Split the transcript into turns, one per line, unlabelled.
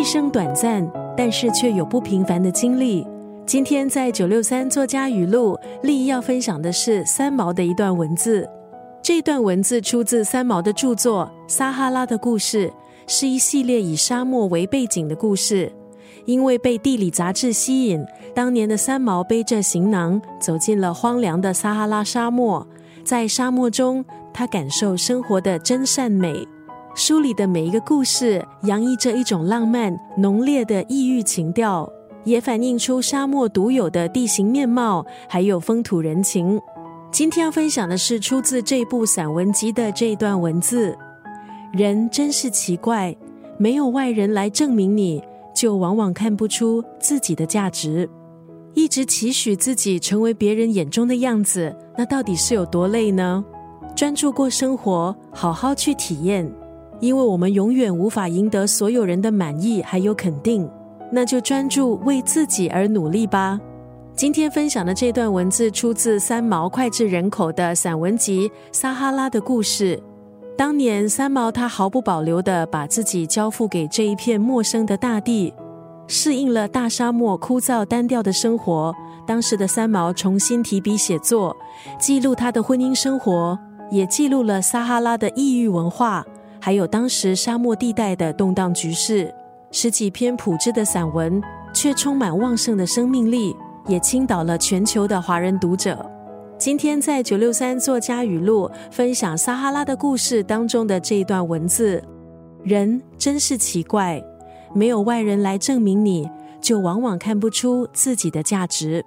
一生短暂，但是却有不平凡的经历。今天在九六三作家语录，立意要分享的是三毛的一段文字。这段文字出自三毛的著作《撒哈拉的故事》，是一系列以沙漠为背景的故事。因为被地理杂志吸引，当年的三毛背着行囊走进了荒凉的撒哈拉沙漠，在沙漠中，他感受生活的真善美。书里的每一个故事，洋溢着一种浪漫浓烈的异域情调。也反映出沙漠独有的地形面貌，还有风土人情。今天要分享的是出自这部散文集的这一段文字：人真是奇怪，没有外人来证明你，就往往看不出自己的价值。一直期许自己成为别人眼中的样子，那到底是有多累呢？专注过生活，好好去体验，因为我们永远无法赢得所有人的满意还有肯定。那就专注为自己而努力吧。今天分享的这段文字出自三毛脍炙人口的散文集《撒哈拉的故事》。当年三毛他毫不保留的把自己交付给这一片陌生的大地，适应了大沙漠枯燥单调的生活。当时的三毛重新提笔写作，记录他的婚姻生活，也记录了撒哈拉的异域文化，还有当时沙漠地带的动荡局势。十几篇朴质的散文，却充满旺盛的生命力，也倾倒了全球的华人读者。今天在九六三作家语录分享撒哈拉的故事当中的这一段文字：人真是奇怪，没有外人来证明你，就往往看不出自己的价值。